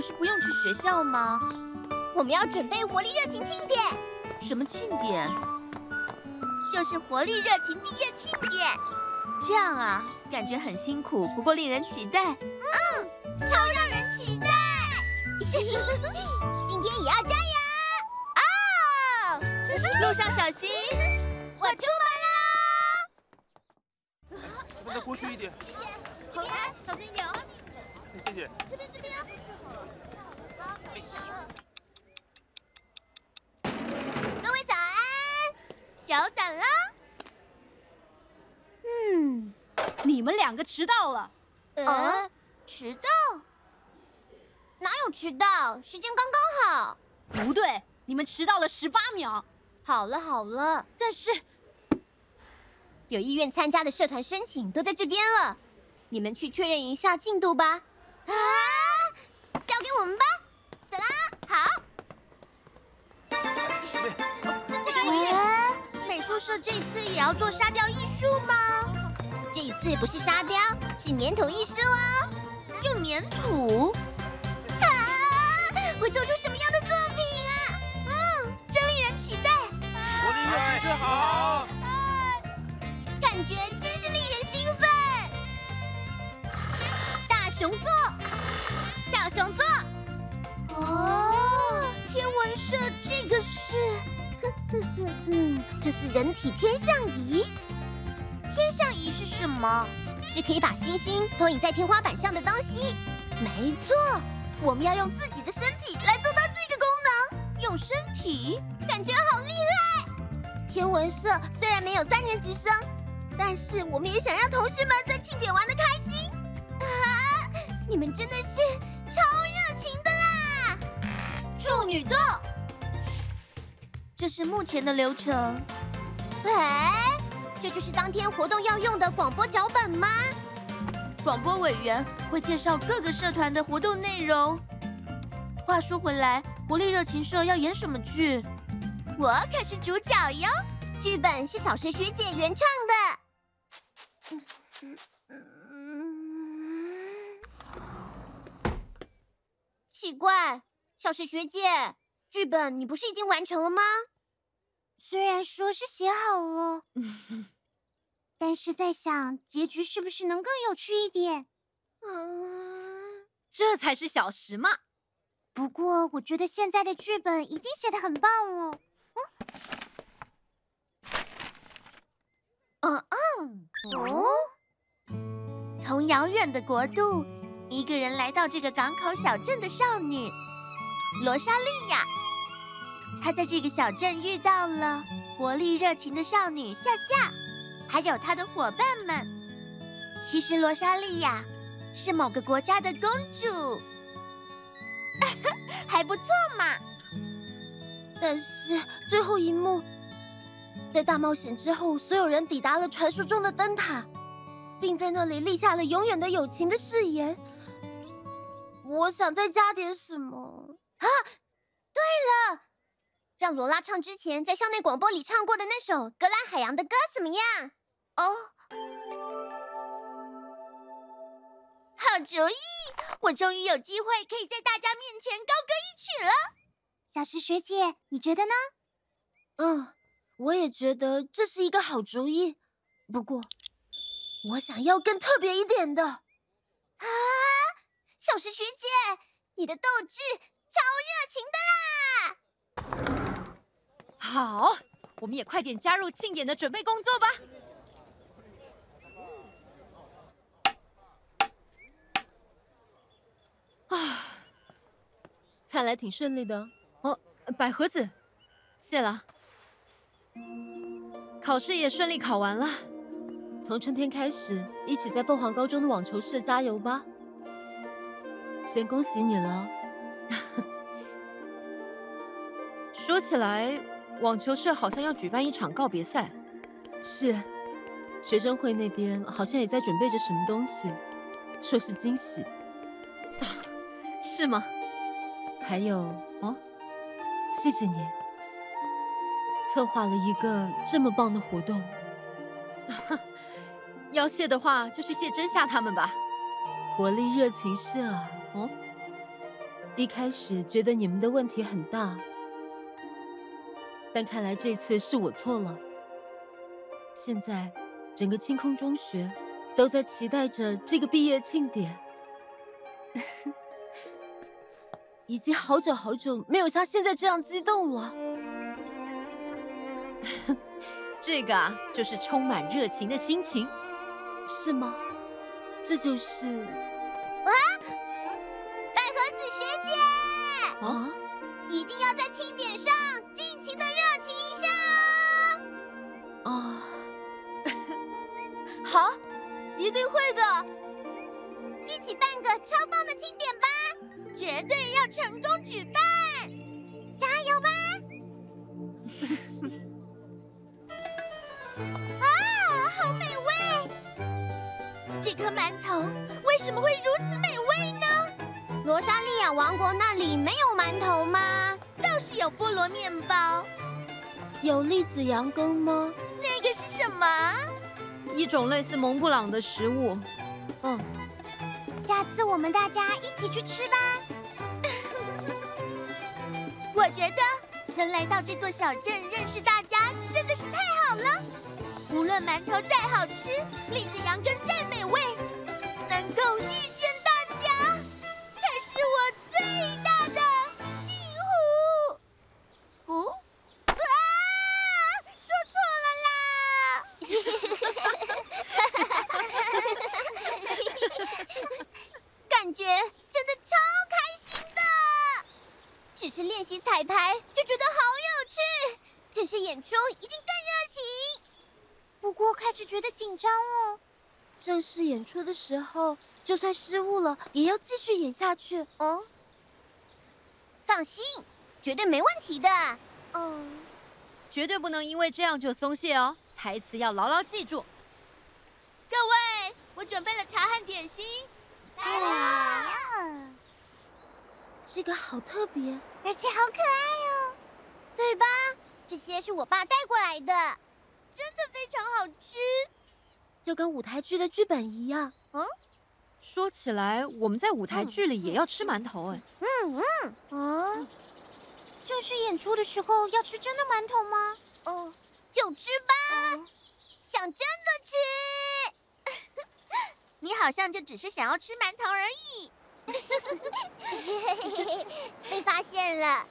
不是不用去学校吗？我们要准备活力热情庆典。什么庆典？就是活力热情毕业庆典。这样啊，感觉很辛苦，不过令人期待。嗯，超让人期待。今天也要加油哦！路上小心。我出门了。我们再过去一点。谢谢。好，小心一点哦。谢谢。这边，这边啊。各位早安，久等了。嗯，你们两个迟到了。呃，迟到？哪有迟到？时间刚刚好。不对，你们迟到了十八秒。好了好了，但是有意愿参加的社团申请都在这边了，你们去确认一下进度吧。啊，交给我们吧。走啦，好。这个也。美术社这次也要做沙雕艺术吗？这一次不是沙雕，是粘土艺术哦。用粘土？啊！会做出什么样的作品啊？嗯，真令人期待。活力热情好。感觉熊座，小熊座。哦，天文社这个是，这是人体天象仪。天象仪是什么？是可以把星星投影在天花板上的东西。没错，我们要用自己的身体来做到这个功能。用身体？感觉好厉害！天文社虽然没有三年级生，但是我们也想让同学们在庆典玩的开心。啊，你们真的是超热情的啦！处女座，这是目前的流程。哎。这就是当天活动要用的广播脚本吗？广播委员会介绍各个社团的活动内容。话说回来，活力热情社要演什么剧？我可是主角哟。剧本是小石学姐原创的。奇怪，小石学姐，剧本你不是已经完成了吗？虽然说是写好了，但是在想结局是不是能更有趣一点？嗯，这才是小石嘛。不过我觉得现在的剧本已经写的很棒了。嗯嗯哦，从遥远的国度，一个人来到这个港口小镇的少女罗莎莉亚。她在这个小镇遇到了活力热情的少女夏夏，还有她的伙伴们。其实罗莎莉亚是某个国家的公主，还不错嘛。但是最后一幕，在大冒险之后，所有人抵达了传说中的灯塔，并在那里立下了永远的友情的誓言。我想再加点什么啊？对了。让罗拉唱之前在校内广播里唱过的那首《格兰海洋》的歌怎么样？哦，好主意！我终于有机会可以在大家面前高歌一曲了。小石学姐，你觉得呢？嗯，我也觉得这是一个好主意。不过，我想要更特别一点的。啊，小石学姐，你的斗志超热情的啦！好，我们也快点加入庆典的准备工作吧。啊，看来挺顺利的。哦，百合子，谢了。考试也顺利考完了。从春天开始，一起在凤凰高中的网球社加油吧。先恭喜你了。说起来。网球社好像要举办一场告别赛，是，学生会那边好像也在准备着什么东西，说是惊喜，啊，是吗？还有哦，谢谢你，策划了一个这么棒的活动。要谢的话，就去谢真夏他们吧。活力热情社啊！哦，一开始觉得你们的问题很大，但看来这次是我错了。现在整个清空中学都在期待着这个毕业庆典，已经好久好久没有像现在这样激动了。这个啊，就是充满热情的心情，是吗？这就是啊！一定要在庆典上尽情的热情一下哦！啊，好，一定会的，一起办个超棒的庆典吧！绝对要成功举办，加油吧！啊，好美味这颗馒头为什么会如此美味呢？罗莎莉亚王国那里没有馒头吗？倒是有菠萝面包。有栗子羊羹吗？那个是什么？一种类似蒙布朗的食物。嗯，下次我们大家一起去吃吧。我觉得能来到这座小镇认识大家真的是太好了。无论馒头再好吃，栗子羊羹再美味，能够遇见彩排就觉得好有趣，正式演出一定更热情。不过开始觉得紧张了。正式演出的时候，就算失误了，也要继续演下去。哦，放心，绝对没问题的。嗯，绝对不能因为这样就松懈哦。台词要牢牢记住。各位，我准备了茶和点心。来了，这个好特别，而且好可爱哦，对吧？这些是我爸带过来的。真的非常好吃，就跟舞台剧的剧本一样。嗯，说起来，我们在舞台剧里也要吃馒头哎。嗯嗯。啊，正式演出的时候要吃真的馒头吗？哦，就吃吧。嗯，想真的吃。你好像就只是想要吃馒头而已。被发现了。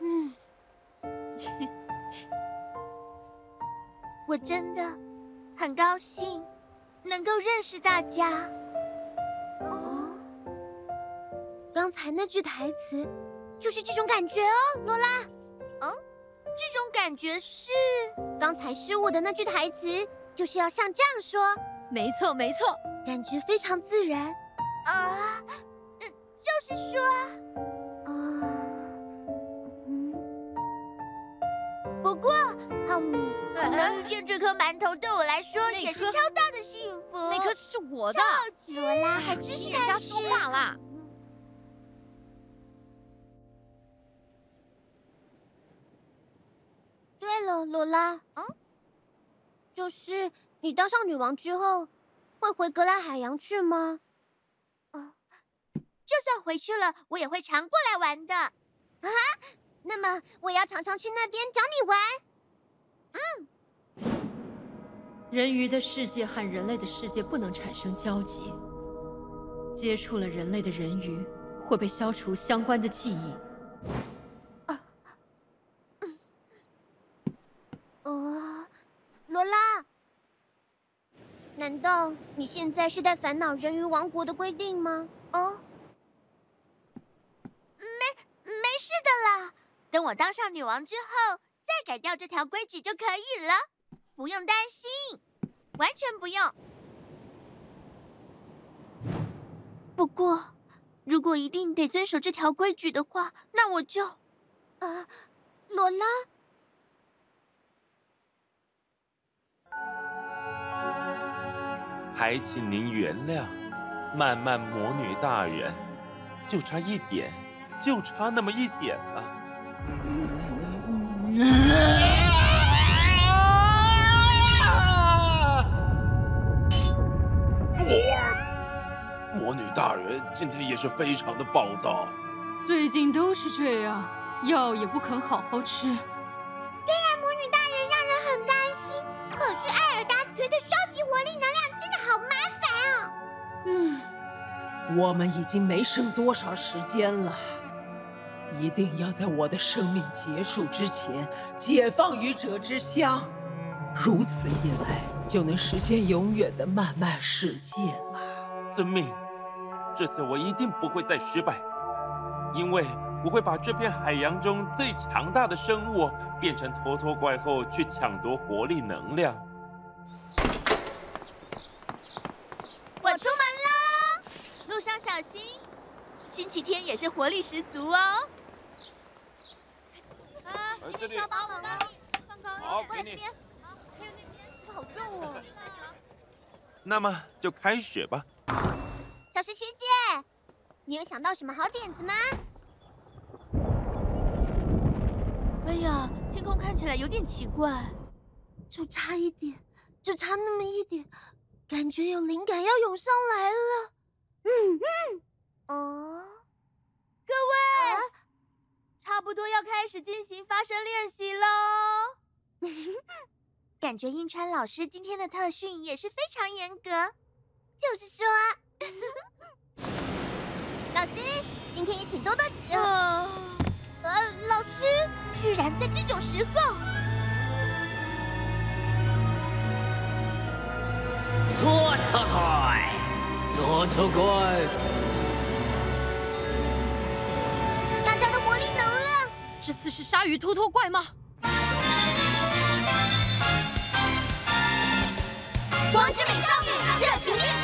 嗯，我真的很高兴能够认识大家。哦，刚才那句台词就是这种感觉哦，罗拉。嗯，这种感觉是刚才失误的那句台词，就是要像这样说。没错，没错，感觉非常自然。啊，就是说啊，嗯。不过，嗯，能遇见这颗馒头对我来说也是超大的幸福。那颗是我的，罗拉还真是人家说话啦。罗拉，嗯，就是你当上女王之后，会回格拉海洋去吗？哦，就算回去了，我也会常过来玩的。啊？那么我要常常去那边找你玩。嗯，人鱼的世界和人类的世界不能产生交集，接触了人类的人鱼会被消除相关的记忆。啊，嗯，哦，罗拉，难道你现在是在烦恼人鱼王国的规定吗？哦，没，没事的啦。等我当上女王之后，再改掉这条规矩就可以了，不用担心，完全不用。不过，如果一定得遵守这条规矩的话，那我就……啊，罗拉，还请您原谅，漫漫魔女大人，就差一点，就差那么一点了。魔女大人今天也是非常的暴躁，最近都是这样，药也不肯好好吃。嗯，我们已经没剩多少时间了，一定要在我的生命结束之前解放愚者之乡，如此一来就能实现永远的漫漫世界了。遵命，这次我一定不会再失败。因为我会把这片海洋中最强大的生物变成拖拖怪后去抢夺活力能量。小心。星期天也是活力十足哦。啊，这里。好，给你。还有那边，好重哦。那么就开始吧。小石学姐。你有想到什么好点子吗？哎呀，天空看起来有点奇怪，就差一点，就差那么一点，感觉有灵感要涌上来了。嗯嗯，哦，各位，啊、差不多要开始进行发声练习喽。感觉印川老师今天的特训也是非常严格，就是说。老师，今天也请多多指教。呃，老师，居然在这种时候，多特怪，多特怪，大家的魔力能量，这次是鲨鱼突突怪吗？光之美少女，热情变身。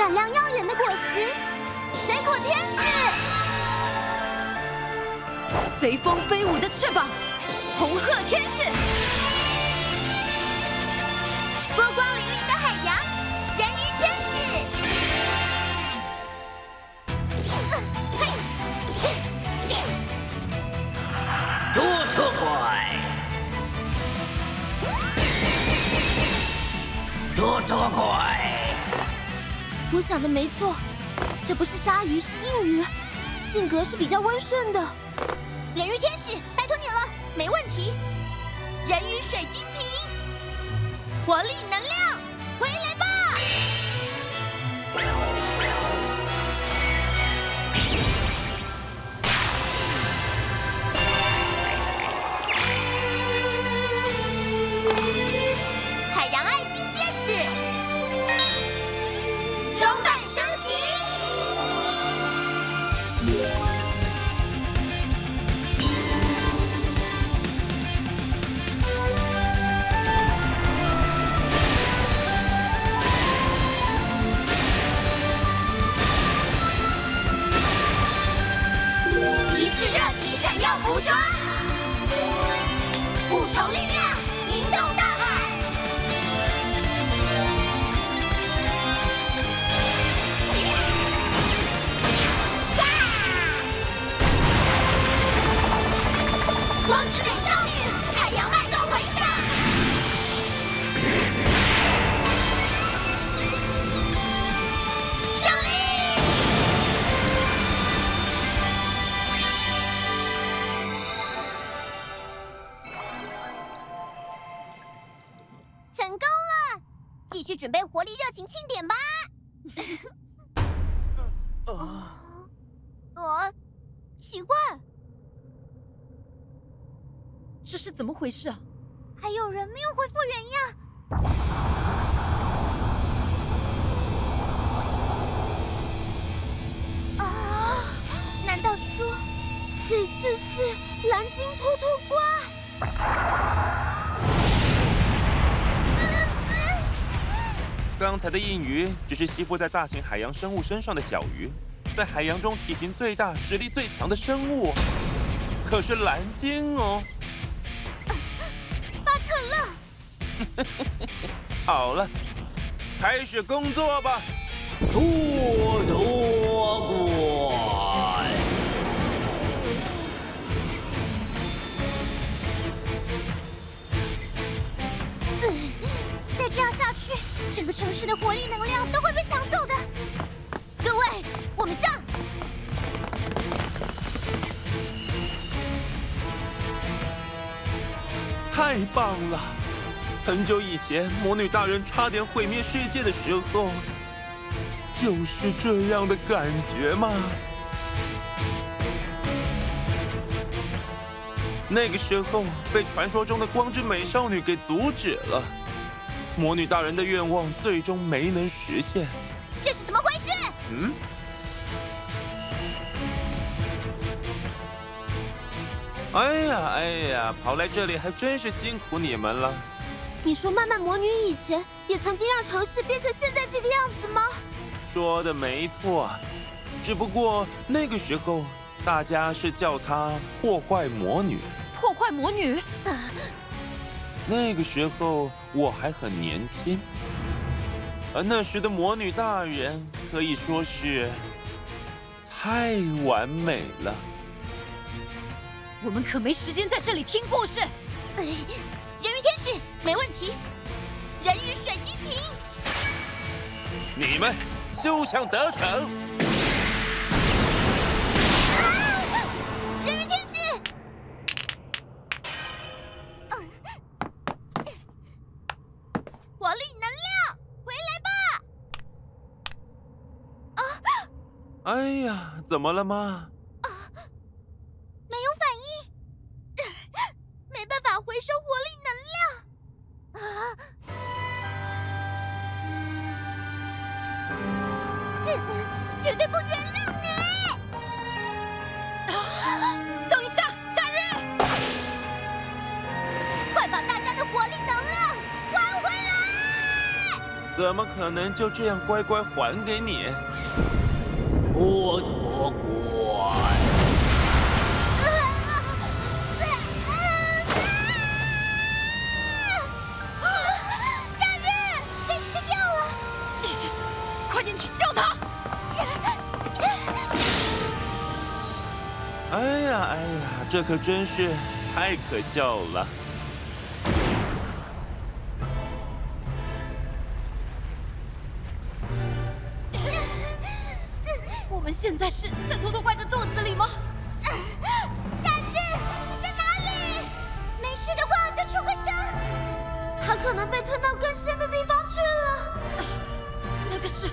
闪亮耀眼的果实，水果天使；随风飞舞的翅膀，红鹤天使；波光粼粼的海洋，人鱼天使。多特怪，多特怪。我想的没错，这不是鲨鱼，是硬鱼，性格是比较温顺的。人鱼天使，拜托你了，没问题。人鱼水晶瓶，活力能量，回来这是怎么回事？还有人没有恢复原样。啊！难道说这次是蓝鲸突突怪？刚才的印鱼只是吸附在大型海洋生物身上的小鱼，在海洋中体型最大、实力最强的生物，可是蓝鲸哦。好了，开始工作吧。多多怪，再这样下去，整个城市的活力能量都会被抢走的。各位，我们上！太棒了！很久以前，魔女大人差点毁灭世界的时候，就是这样的感觉吗？那个时候被传说中的光之美少女给阻止了，魔女大人的愿望最终没能实现。这是怎么回事？嗯？哎呀哎呀，跑来这里还真是辛苦你们了。你说曼曼魔女以前也曾经让城市变成现在这个样子吗？说的没错，只不过那个时候大家是叫她破坏魔女。破坏魔女？那个时候我还很年轻，而那时的魔女大人可以说是太完美了。我们可没时间在这里听故事。人鱼天使没问题，人鱼水晶瓶，你们休想得逞！人鱼天使，活力能量，回来吧！啊哎呀，怎么了吗？快把大家的活力能量还回来！怎么可能就这样乖乖还给你？拖拖怪，夏日被吃掉了！快点去救他！哎呀哎呀，这可真是太可笑了。更深的地方去了。那个是……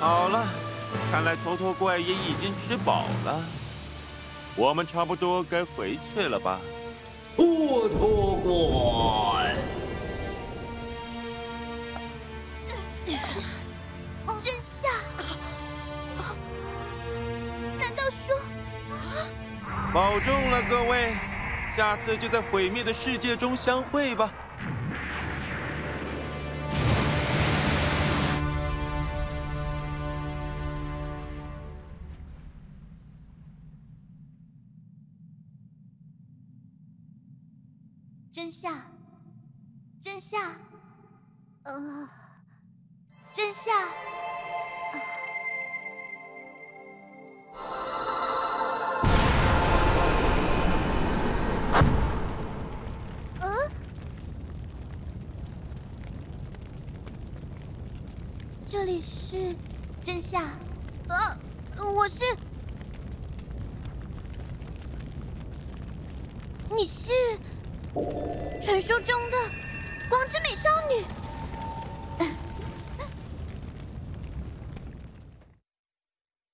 好了，看来头头怪也已经吃饱了，我们差不多该回去了吧？拖拖怪，说……保重了，各位，下次就在毁灭的世界中相会吧。真相？真相？呃，真相？这里是……真相？呃，我是……你是传说中的光之美少女？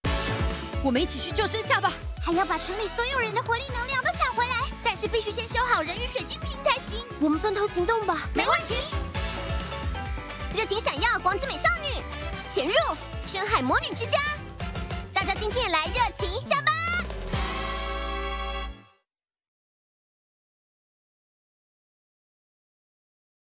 我们一起去救真夏吧。还要把城里所有人的活力能量都抢回来。但是必须先修好人鱼水晶瓶才行。我们分头行动吧。没问题。热情闪耀，光之美少女，潜入深海魔女之家。大家今天也来热情一下吧。